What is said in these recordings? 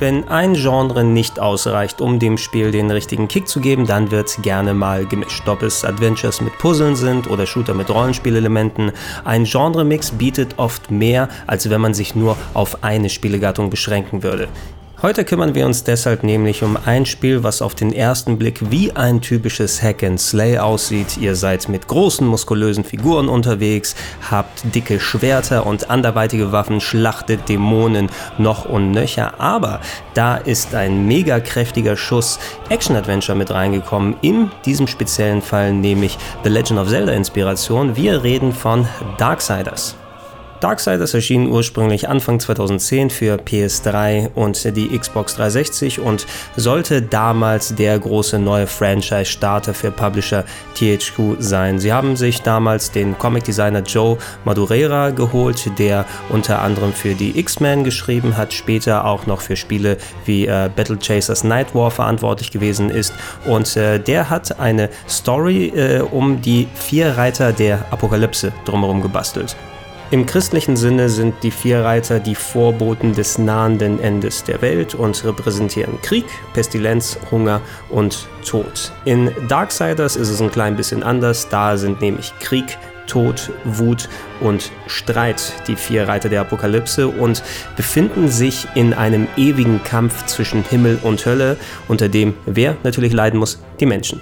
Wenn ein Genre nicht ausreicht, um dem Spiel den richtigen Kick zu geben, dann wird gerne mal gemischt. Ob es Adventures mit Puzzeln sind oder Shooter mit Rollenspielelementen, ein Genremix bietet oft mehr, als wenn man sich nur auf eine Spielegattung beschränken würde. Heute kümmern wir uns deshalb nämlich um ein Spiel, was auf den ersten Blick wie ein typisches Hack and Slay aussieht. Ihr seid mit großen, muskulösen Figuren unterwegs, habt dicke Schwerter und anderweitige Waffen, schlachtet Dämonen noch und nöcher, aber da ist ein mega kräftiger Schuss Action-Adventure mit reingekommen, in diesem speziellen Fall nämlich The Legend of Zelda Inspiration. Wir reden von Darksiders. Darksiders erschien ursprünglich Anfang 2010 für PS3 und die Xbox 360 und sollte damals der große neue Franchise-Starter für Publisher THQ sein. Sie haben sich damals den Comic-Designer Joe Madureira geholt, der unter anderem für die X-Men geschrieben hat, später auch noch für Spiele wie äh, Battle Chasers Night War verantwortlich gewesen ist und äh, der hat eine Story äh, um die vier Reiter der Apokalypse drumherum gebastelt. Im christlichen Sinne sind die vier Reiter die Vorboten des nahenden Endes der Welt und repräsentieren Krieg, Pestilenz, Hunger und Tod. In Darksiders ist es ein klein bisschen anders, da sind nämlich Krieg, Tod, Wut und Streit die vier Reiter der Apokalypse und befinden sich in einem ewigen Kampf zwischen Himmel und Hölle, unter dem wer natürlich leiden muss? Die Menschen.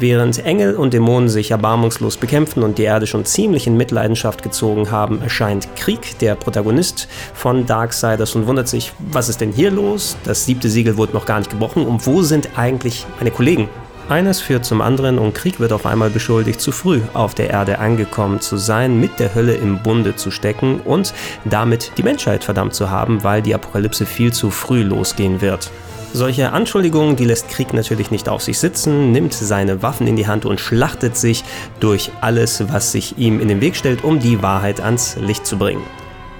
Während Engel und Dämonen sich erbarmungslos bekämpfen und die Erde schon ziemlich in Mitleidenschaft gezogen haben, erscheint Krieg, der Protagonist von Darksiders, und wundert sich, was ist denn hier los? Das siebte Siegel wurde noch gar nicht gebrochen und wo sind eigentlich meine Kollegen? Eines führt zum anderen und Krieg wird auf einmal beschuldigt, zu früh auf der Erde angekommen zu sein, mit der Hölle im Bunde zu stecken und damit die Menschheit verdammt zu haben, weil die Apokalypse viel zu früh losgehen wird. Solche Anschuldigungen, die lässt Krieg natürlich nicht auf sich sitzen, nimmt seine Waffen in die Hand und schlachtet sich durch alles, was sich ihm in den Weg stellt, um die Wahrheit ans Licht zu bringen.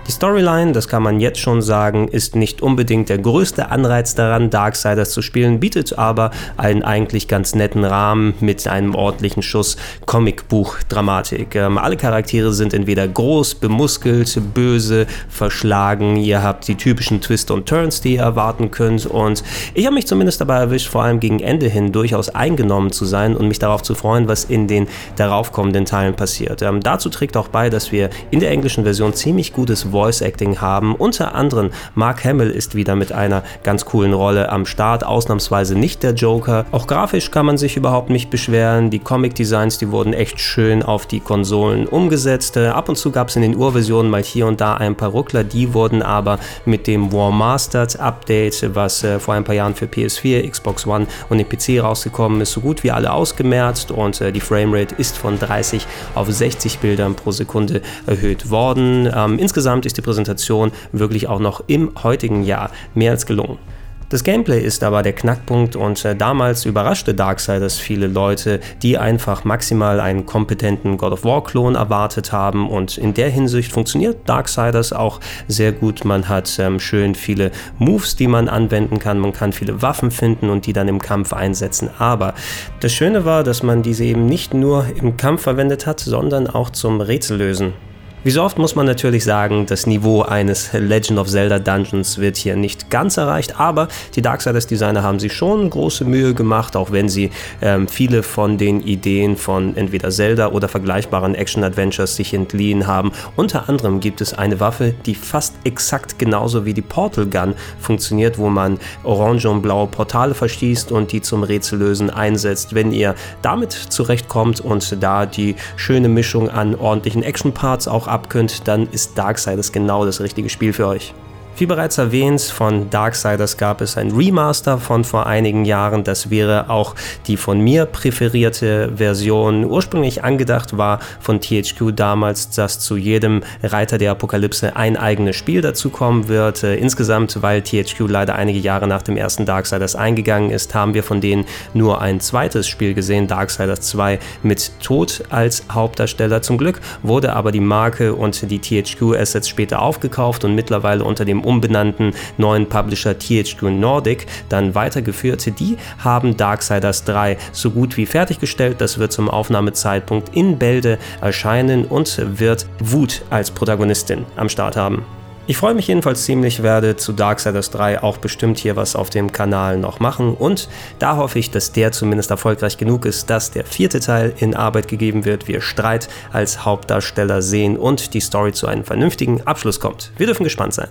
Die Storyline, das kann man jetzt schon sagen, ist nicht unbedingt der größte Anreiz daran, Darksiders zu spielen, bietet aber einen eigentlich ganz netten Rahmen mit einem ordentlichen Schuss Comicbuch-Dramatik. Ähm, alle Charaktere sind entweder groß, bemuskelt, böse, verschlagen. Ihr habt die typischen Twists und Turns, die ihr erwarten könnt. Und ich habe mich zumindest dabei erwischt, vor allem gegen Ende hin durchaus eingenommen zu sein und mich darauf zu freuen, was in den daraufkommenden Teilen passiert. Ähm, dazu trägt auch bei, dass wir in der englischen Version ziemlich gutes Wort Voice Acting haben. Unter anderem Mark Hamill ist wieder mit einer ganz coolen Rolle am Start, ausnahmsweise nicht der Joker. Auch grafisch kann man sich überhaupt nicht beschweren. Die Comic Designs, die wurden echt schön auf die Konsolen umgesetzt. Äh, ab und zu gab es in den Urversionen mal hier und da ein paar Ruckler, die wurden aber mit dem War Mastered Update, was äh, vor ein paar Jahren für PS4, Xbox One und den PC rausgekommen ist, so gut wie alle ausgemerzt und äh, die Framerate ist von 30 auf 60 Bildern pro Sekunde erhöht worden. Ähm, insgesamt ist die Präsentation wirklich auch noch im heutigen Jahr mehr als gelungen. Das Gameplay ist aber der Knackpunkt und äh, damals überraschte Darksiders viele Leute, die einfach maximal einen kompetenten God of War-Klon erwartet haben und in der Hinsicht funktioniert Darksiders auch sehr gut. Man hat ähm, schön viele Moves, die man anwenden kann, man kann viele Waffen finden und die dann im Kampf einsetzen. Aber das Schöne war, dass man diese eben nicht nur im Kampf verwendet hat, sondern auch zum Rätsellösen. Wie so oft muss man natürlich sagen, das Niveau eines Legend of Zelda Dungeons wird hier nicht ganz erreicht, aber die Darksiders Designer haben sich schon große Mühe gemacht, auch wenn sie ähm, viele von den Ideen von entweder Zelda oder vergleichbaren Action-Adventures sich entliehen haben. Unter anderem gibt es eine Waffe, die fast exakt genauso wie die Portal Gun funktioniert, wo man orange und blaue Portale verschießt und die zum Rätsellösen einsetzt. Wenn ihr damit zurechtkommt und da die schöne Mischung an ordentlichen Action-Parts auch abkönnt, dann ist Darksiders genau das richtige Spiel für euch. Wie bereits erwähnt, von Darksiders gab es ein Remaster von vor einigen Jahren. Das wäre auch die von mir präferierte Version. Ursprünglich angedacht war von THQ damals, dass zu jedem Reiter der Apokalypse ein eigenes Spiel dazukommen wird. Äh, insgesamt, weil THQ leider einige Jahre nach dem ersten Darksiders eingegangen ist, haben wir von denen nur ein zweites Spiel gesehen, Darksiders 2 mit Tod als Hauptdarsteller. Zum Glück wurde aber die Marke und die THQ-Assets später aufgekauft und mittlerweile unter dem umbenannten neuen Publisher THQ Nordic dann weitergeführt. Die haben Darksiders 3 so gut wie fertiggestellt. Das wird zum Aufnahmezeitpunkt in Bälde erscheinen und wird Wut als Protagonistin am Start haben. Ich freue mich jedenfalls ziemlich, werde zu Darksiders 3 auch bestimmt hier was auf dem Kanal noch machen und da hoffe ich, dass der zumindest erfolgreich genug ist, dass der vierte Teil in Arbeit gegeben wird, wir Streit als Hauptdarsteller sehen und die Story zu einem vernünftigen Abschluss kommt. Wir dürfen gespannt sein.